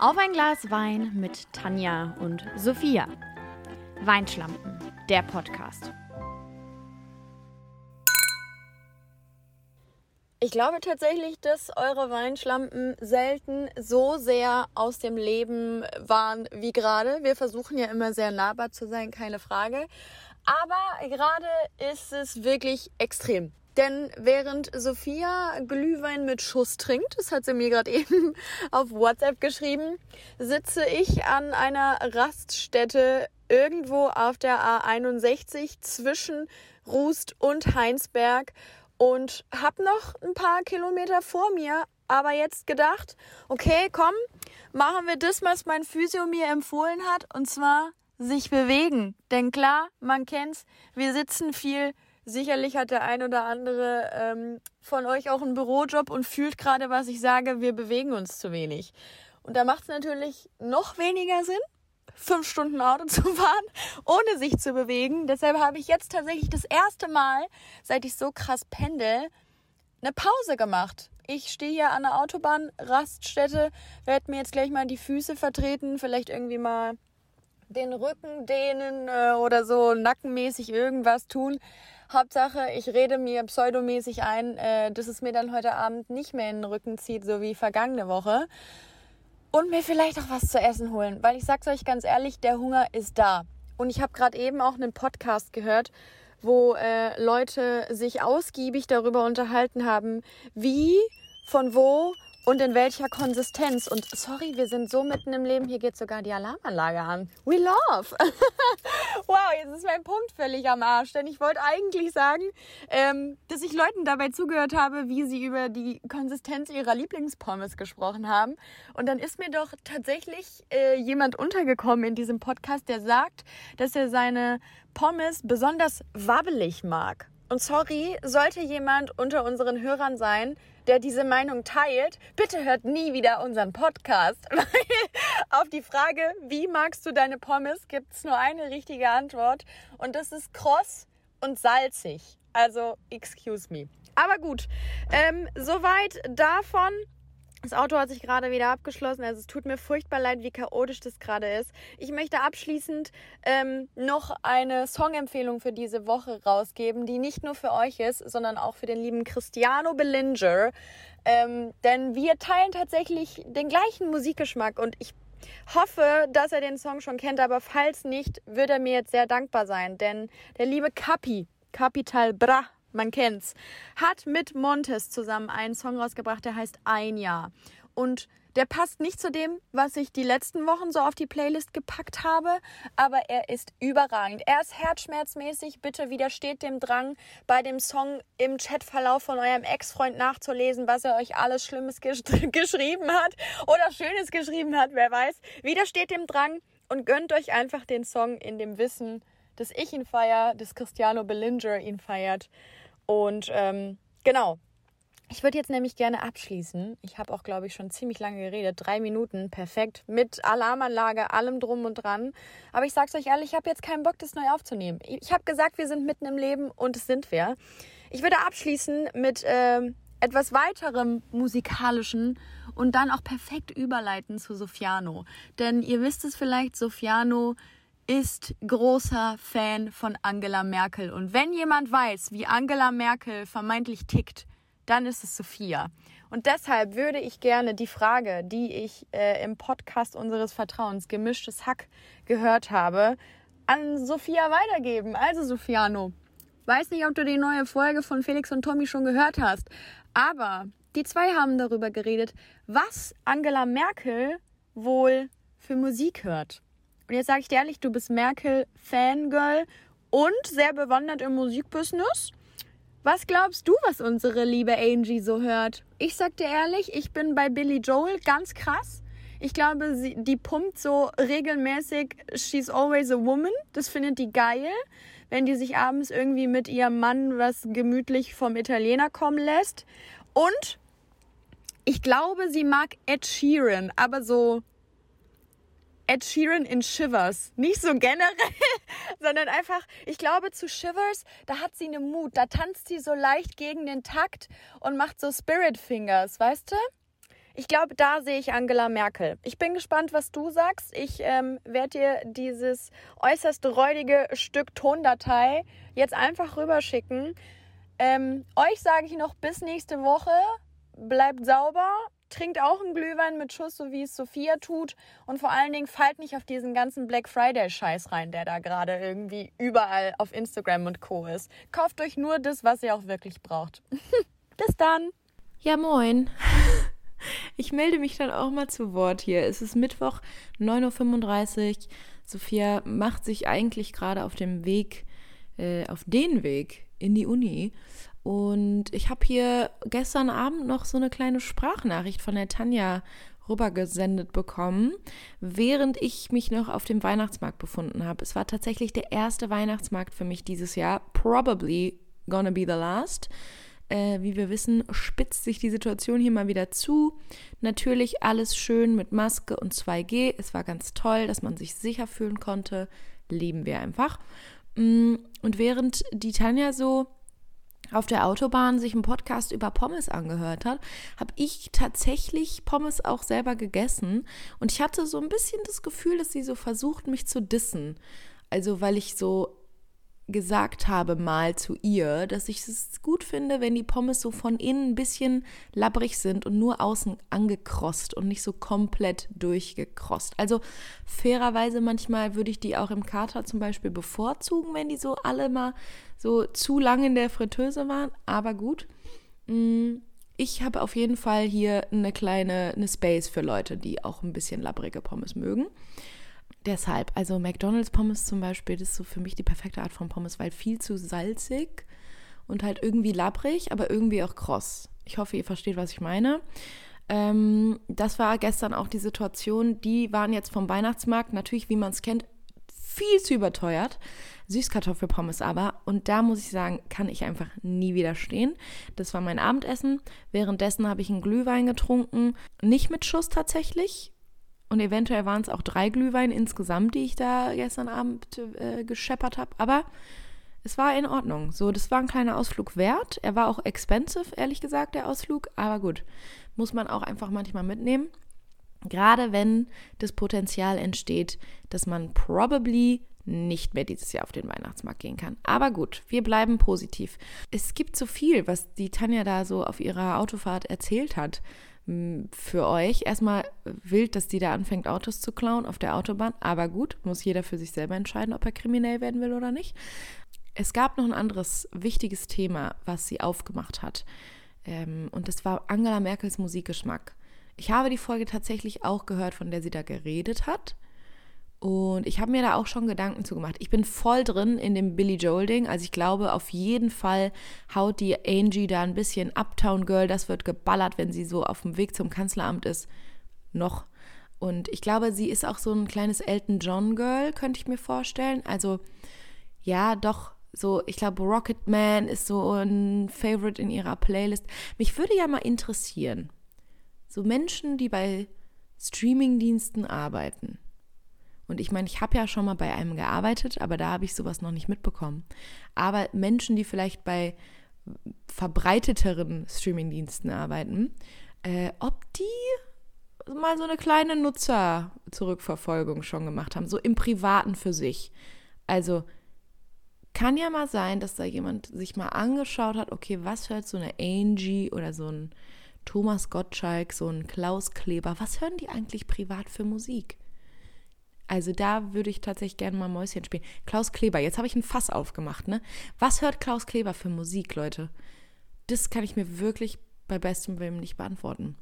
Auf ein Glas Wein mit Tanja und Sophia. Weinschlampen, der Podcast. Ich glaube tatsächlich, dass eure Weinschlampen selten so sehr aus dem Leben waren wie gerade. Wir versuchen ja immer sehr nahbar zu sein, keine Frage. Aber gerade ist es wirklich extrem. Denn während Sophia Glühwein mit Schuss trinkt, das hat sie mir gerade eben auf WhatsApp geschrieben, sitze ich an einer Raststätte irgendwo auf der A61 zwischen Rust und Heinsberg und habe noch ein paar Kilometer vor mir, aber jetzt gedacht, okay, komm, machen wir das, was mein Physio mir empfohlen hat, und zwar sich bewegen. Denn klar, man kennt's, wir sitzen viel. Sicherlich hat der ein oder andere ähm, von euch auch einen Bürojob und fühlt gerade, was ich sage, wir bewegen uns zu wenig. Und da macht es natürlich noch weniger Sinn, fünf Stunden Auto zu fahren, ohne sich zu bewegen. Deshalb habe ich jetzt tatsächlich das erste Mal, seit ich so krass pendel, eine Pause gemacht. Ich stehe hier an der Autobahn, Raststätte, werde mir jetzt gleich mal die Füße vertreten, vielleicht irgendwie mal den Rücken dehnen äh, oder so nackenmäßig irgendwas tun. Hauptsache, ich rede mir pseudomäßig ein, äh, dass es mir dann heute Abend nicht mehr in den Rücken zieht, so wie vergangene Woche. Und mir vielleicht auch was zu essen holen, weil ich sag's euch ganz ehrlich, der Hunger ist da. Und ich habe gerade eben auch einen Podcast gehört, wo äh, Leute sich ausgiebig darüber unterhalten haben, wie, von wo und in welcher Konsistenz. Und sorry, wir sind so mitten im Leben, hier geht sogar die Alarmanlage an. We love. wow, jetzt ist mein Punkt völlig am Arsch, denn ich wollte eigentlich sagen, ähm, dass ich Leuten dabei zugehört habe, wie sie über die Konsistenz ihrer Lieblingspommes gesprochen haben. Und dann ist mir doch tatsächlich äh, jemand untergekommen in diesem Podcast, der sagt, dass er seine Pommes besonders wabbelig mag. Und sorry, sollte jemand unter unseren Hörern sein, der diese Meinung teilt, bitte hört nie wieder unseren Podcast. Weil auf die Frage, wie magst du deine Pommes, gibt es nur eine richtige Antwort. Und das ist kross und salzig. Also, excuse me. Aber gut, ähm, soweit davon. Das Auto hat sich gerade wieder abgeschlossen, also es tut mir furchtbar leid, wie chaotisch das gerade ist. Ich möchte abschließend ähm, noch eine Songempfehlung für diese Woche rausgeben, die nicht nur für euch ist, sondern auch für den lieben Cristiano Bellinger. Ähm, denn wir teilen tatsächlich den gleichen Musikgeschmack und ich hoffe, dass er den Song schon kennt, aber falls nicht, wird er mir jetzt sehr dankbar sein, denn der liebe Capi, Capital Bra, man kennt's, hat mit Montes zusammen einen Song rausgebracht, der heißt Ein Jahr. Und der passt nicht zu dem, was ich die letzten Wochen so auf die Playlist gepackt habe, aber er ist überragend. Er ist herzschmerzmäßig. Bitte widersteht dem Drang, bei dem Song im Chatverlauf von eurem Ex-Freund nachzulesen, was er euch alles Schlimmes gesch geschrieben hat oder Schönes geschrieben hat, wer weiß. Widersteht dem Drang und gönnt euch einfach den Song in dem Wissen, dass ich ihn feiere, dass Cristiano Bellinger ihn feiert. Und ähm, genau, ich würde jetzt nämlich gerne abschließen. Ich habe auch, glaube ich, schon ziemlich lange geredet. Drei Minuten, perfekt. Mit Alarmanlage, allem drum und dran. Aber ich sag's euch ehrlich, ich habe jetzt keinen Bock, das neu aufzunehmen. Ich habe gesagt, wir sind mitten im Leben und es sind wir. Ich würde abschließen mit äh, etwas weiterem musikalischen und dann auch perfekt überleiten zu Sofiano. Denn ihr wisst es vielleicht, Sofiano ist großer Fan von Angela Merkel. Und wenn jemand weiß, wie Angela Merkel vermeintlich tickt, dann ist es Sophia. Und deshalb würde ich gerne die Frage, die ich äh, im Podcast unseres Vertrauens, gemischtes Hack, gehört habe, an Sophia weitergeben. Also, Sofiano, weiß nicht, ob du die neue Folge von Felix und Tommy schon gehört hast, aber die zwei haben darüber geredet, was Angela Merkel wohl für Musik hört. Und jetzt sage ich dir ehrlich, du bist Merkel-Fangirl und sehr bewandert im Musikbusiness. Was glaubst du, was unsere liebe Angie so hört? Ich sag dir ehrlich, ich bin bei Billy Joel ganz krass. Ich glaube, sie, die pumpt so regelmäßig She's Always a Woman. Das findet die geil, wenn die sich abends irgendwie mit ihrem Mann was gemütlich vom Italiener kommen lässt. Und ich glaube, sie mag Ed Sheeran, aber so Ed Sheeran in Shivers. Nicht so generell, sondern einfach, ich glaube, zu Shivers, da hat sie eine Mut. Da tanzt sie so leicht gegen den Takt und macht so Spirit Fingers, weißt du? ich glaube, da sehe ich Angela Merkel. Ich bin gespannt, was du sagst. Ich ähm, werde dir dieses äußerst räudige Stück Tondatei jetzt einfach rüberschicken. Ähm, euch sage ich noch bis nächste Woche. Bleibt sauber, trinkt auch einen Glühwein mit Schuss, so wie es Sophia tut. Und vor allen Dingen fallt nicht auf diesen ganzen Black Friday-Scheiß rein, der da gerade irgendwie überall auf Instagram und Co. ist. Kauft euch nur das, was ihr auch wirklich braucht. bis dann. Ja, moin. Ich melde mich dann auch mal zu Wort hier. Es ist Mittwoch, 9.35 Uhr. Sophia macht sich eigentlich gerade auf dem Weg, äh, auf den Weg in die Uni. Und ich habe hier gestern Abend noch so eine kleine Sprachnachricht von der Tanja rübergesendet bekommen, während ich mich noch auf dem Weihnachtsmarkt befunden habe. Es war tatsächlich der erste Weihnachtsmarkt für mich dieses Jahr. Probably gonna be the last. Äh, wie wir wissen, spitzt sich die Situation hier mal wieder zu. Natürlich alles schön mit Maske und 2G. Es war ganz toll, dass man sich sicher fühlen konnte. Leben wir einfach. Mm, und während die Tanja so auf der Autobahn sich einen Podcast über Pommes angehört hat, habe ich tatsächlich Pommes auch selber gegessen. Und ich hatte so ein bisschen das Gefühl, dass sie so versucht, mich zu dissen. Also weil ich so gesagt habe mal zu ihr, dass ich es gut finde, wenn die Pommes so von innen ein bisschen labbrig sind und nur außen angekrost und nicht so komplett durchgekrost. Also fairerweise manchmal würde ich die auch im Kater zum Beispiel bevorzugen, wenn die so alle mal so zu lang in der Fritteuse waren. Aber gut. Mm, ich habe auf jeden Fall hier eine kleine eine Space für Leute, die auch ein bisschen labbrige Pommes mögen deshalb, also McDonald's Pommes zum Beispiel, das ist so für mich die perfekte Art von Pommes, weil viel zu salzig und halt irgendwie labbrig, aber irgendwie auch kross. Ich hoffe, ihr versteht, was ich meine. Ähm, das war gestern auch die Situation. Die waren jetzt vom Weihnachtsmarkt, natürlich, wie man es kennt, viel zu überteuert. Süßkartoffelpommes aber. Und da muss ich sagen, kann ich einfach nie widerstehen. Das war mein Abendessen. Währenddessen habe ich einen Glühwein getrunken. Nicht mit Schuss tatsächlich. Und eventuell waren es auch drei Glühwein insgesamt, die ich da gestern Abend äh, gescheppert habe. Aber es war in Ordnung. So, das war ein kleiner Ausflug wert. Er war auch expensive, ehrlich gesagt, der Ausflug. Aber gut, muss man auch einfach manchmal mitnehmen. Gerade wenn das Potenzial entsteht, dass man probably nicht mehr dieses Jahr auf den Weihnachtsmarkt gehen kann. Aber gut, wir bleiben positiv. Es gibt so viel, was die Tanja da so auf ihrer Autofahrt erzählt hat für euch. Erstmal wild, dass die da anfängt, Autos zu klauen auf der Autobahn. Aber gut, muss jeder für sich selber entscheiden, ob er kriminell werden will oder nicht. Es gab noch ein anderes wichtiges Thema, was sie aufgemacht hat. Ähm, und das war Angela Merkels Musikgeschmack. Ich habe die Folge tatsächlich auch gehört, von der sie da geredet hat. Und ich habe mir da auch schon Gedanken zu gemacht. Ich bin voll drin in dem Billy Joel-Ding. Also ich glaube, auf jeden Fall haut die Angie da ein bisschen Uptown Girl. Das wird geballert, wenn sie so auf dem Weg zum Kanzleramt ist. Noch. Und ich glaube, sie ist auch so ein kleines Elton John Girl, könnte ich mir vorstellen. Also ja, doch so, ich glaube, Rocket Man ist so ein Favorite in ihrer Playlist. Mich würde ja mal interessieren, so Menschen, die bei Streamingdiensten arbeiten und ich meine, ich habe ja schon mal bei einem gearbeitet, aber da habe ich sowas noch nicht mitbekommen. Aber Menschen, die vielleicht bei verbreiteteren Streamingdiensten arbeiten, äh, ob die mal so eine kleine Nutzer-Zurückverfolgung schon gemacht haben, so im Privaten für sich. Also kann ja mal sein, dass da jemand sich mal angeschaut hat, okay, was hört so eine Angie oder so ein Thomas Gottschalk, so ein Klaus Kleber, was hören die eigentlich privat für Musik? Also da würde ich tatsächlich gerne mal Mäuschen spielen. Klaus Kleber, jetzt habe ich ein Fass aufgemacht, ne? Was hört Klaus Kleber für Musik, Leute? Das kann ich mir wirklich bei bestem Willen nicht beantworten.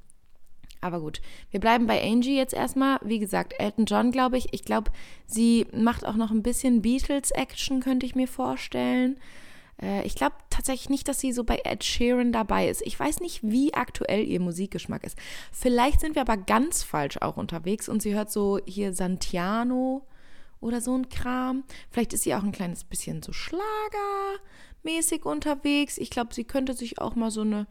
Aber gut, wir bleiben bei Angie jetzt erstmal. Wie gesagt, Elton John, glaube ich. Ich glaube, sie macht auch noch ein bisschen Beatles-Action, könnte ich mir vorstellen. Äh, ich glaube tatsächlich nicht, dass sie so bei Ed Sheeran dabei ist. Ich weiß nicht, wie aktuell ihr Musikgeschmack ist. Vielleicht sind wir aber ganz falsch auch unterwegs und sie hört so hier Santiano oder so ein Kram. Vielleicht ist sie auch ein kleines bisschen so schlagermäßig unterwegs. Ich glaube, sie könnte sich auch mal so eine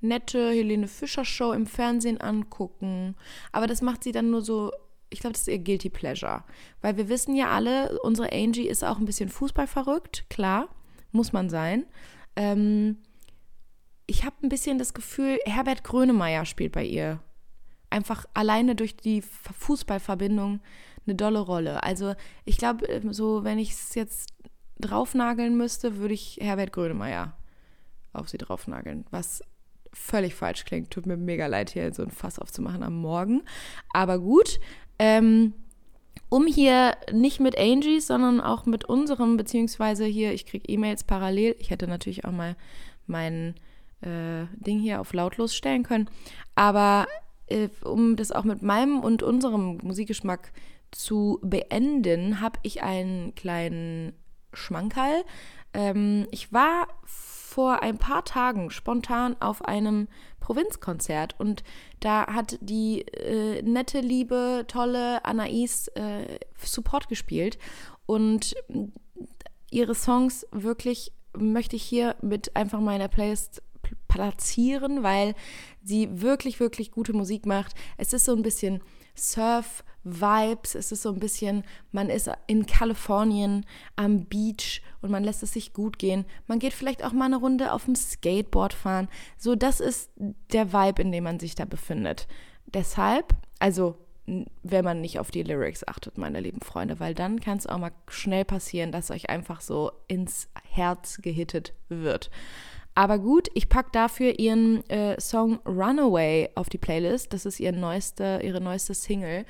nette Helene Fischer Show im Fernsehen angucken. Aber das macht sie dann nur so ich glaube, das ist ihr Guilty Pleasure. Weil wir wissen ja alle, unsere Angie ist auch ein bisschen Fußball verrückt, klar muss man sein. Ähm, ich habe ein bisschen das Gefühl, Herbert Grönemeyer spielt bei ihr einfach alleine durch die Fußballverbindung eine dolle Rolle. Also ich glaube, ähm, so wenn ich es jetzt draufnageln müsste, würde ich Herbert Grönemeyer auf sie draufnageln, was völlig falsch klingt. Tut mir mega leid, hier so ein Fass aufzumachen am Morgen. Aber gut, ähm, um hier nicht mit Angie, sondern auch mit unserem, beziehungsweise hier, ich kriege E-Mails parallel. Ich hätte natürlich auch mal mein äh, Ding hier auf lautlos stellen können. Aber äh, um das auch mit meinem und unserem Musikgeschmack zu beenden, habe ich einen kleinen Schmankerl. Ähm, ich war vor ein paar Tagen spontan auf einem Provinzkonzert und da hat die äh, nette, liebe, tolle Anais äh, Support gespielt und ihre Songs wirklich möchte ich hier mit einfach meiner Playlist platzieren, weil sie wirklich, wirklich gute Musik macht. Es ist so ein bisschen Surf, Vibes. Es ist so ein bisschen, man ist in Kalifornien am Beach und man lässt es sich gut gehen. Man geht vielleicht auch mal eine Runde auf dem Skateboard fahren. So, das ist der Vibe, in dem man sich da befindet. Deshalb, also wenn man nicht auf die Lyrics achtet, meine lieben Freunde, weil dann kann es auch mal schnell passieren, dass euch einfach so ins Herz gehittet wird. Aber gut, ich packe dafür ihren äh, Song Runaway auf die Playlist. Das ist ihr neueste, ihre neueste Single.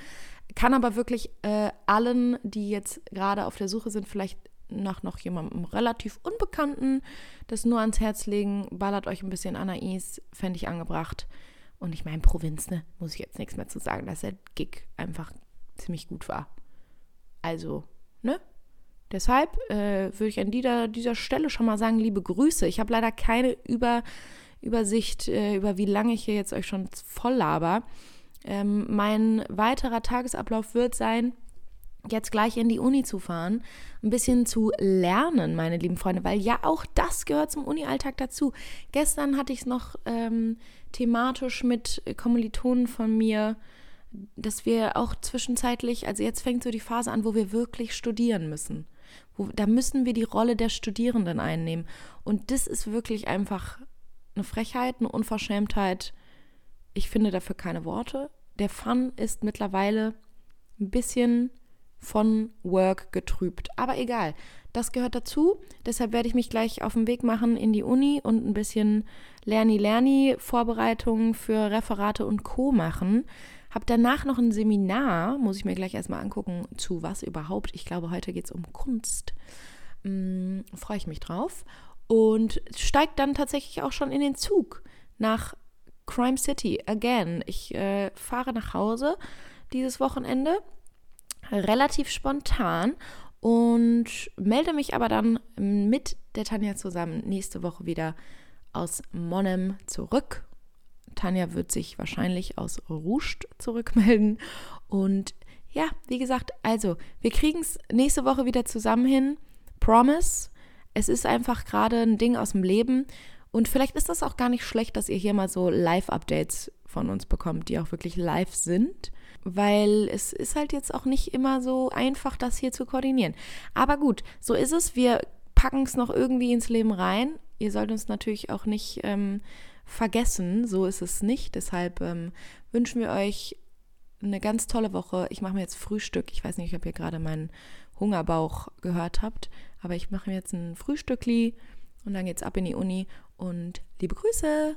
Kann aber wirklich äh, allen, die jetzt gerade auf der Suche sind, vielleicht nach noch jemandem relativ Unbekannten, das nur ans Herz legen. Ballert euch ein bisschen Anais, fände ich angebracht. Und ich meine, Provinz, ne, muss ich jetzt nichts mehr zu sagen, dass der Gig einfach ziemlich gut war. Also, ne? Deshalb äh, würde ich an dieser, dieser Stelle schon mal sagen, liebe Grüße. Ich habe leider keine Über, Übersicht, äh, über wie lange ich hier jetzt euch schon voll laber. Ähm, mein weiterer Tagesablauf wird sein, jetzt gleich in die Uni zu fahren, ein bisschen zu lernen, meine lieben Freunde, weil ja auch das gehört zum Uni-Alltag dazu. Gestern hatte ich es noch ähm, thematisch mit Kommilitonen von mir, dass wir auch zwischenzeitlich, also jetzt fängt so die Phase an, wo wir wirklich studieren müssen. Wo, da müssen wir die Rolle der Studierenden einnehmen. Und das ist wirklich einfach eine Frechheit, eine Unverschämtheit, ich finde dafür keine Worte. Der Fun ist mittlerweile ein bisschen von Work getrübt. Aber egal, das gehört dazu. Deshalb werde ich mich gleich auf den Weg machen in die Uni und ein bisschen Lerni-Lerni-Vorbereitungen für Referate und Co. machen. Hab danach noch ein Seminar, muss ich mir gleich erstmal angucken, zu was überhaupt. Ich glaube, heute geht es um Kunst. Hm, Freue ich mich drauf. Und steigt dann tatsächlich auch schon in den Zug nach Crime City, again. Ich äh, fahre nach Hause dieses Wochenende, relativ spontan und melde mich aber dann mit der Tanja zusammen nächste Woche wieder aus Monem zurück. Tanja wird sich wahrscheinlich aus Ruscht zurückmelden. Und ja, wie gesagt, also, wir kriegen es nächste Woche wieder zusammen hin. Promise. Es ist einfach gerade ein Ding aus dem Leben. Und vielleicht ist das auch gar nicht schlecht, dass ihr hier mal so Live-Updates von uns bekommt, die auch wirklich live sind, weil es ist halt jetzt auch nicht immer so einfach, das hier zu koordinieren. Aber gut, so ist es. Wir packen es noch irgendwie ins Leben rein. Ihr sollt uns natürlich auch nicht ähm, vergessen, so ist es nicht. Deshalb ähm, wünschen wir euch eine ganz tolle Woche. Ich mache mir jetzt Frühstück. Ich weiß nicht, ob ihr gerade meinen Hungerbauch gehört habt, aber ich mache mir jetzt ein Frühstückli und dann geht's ab in die Uni und liebe Grüße!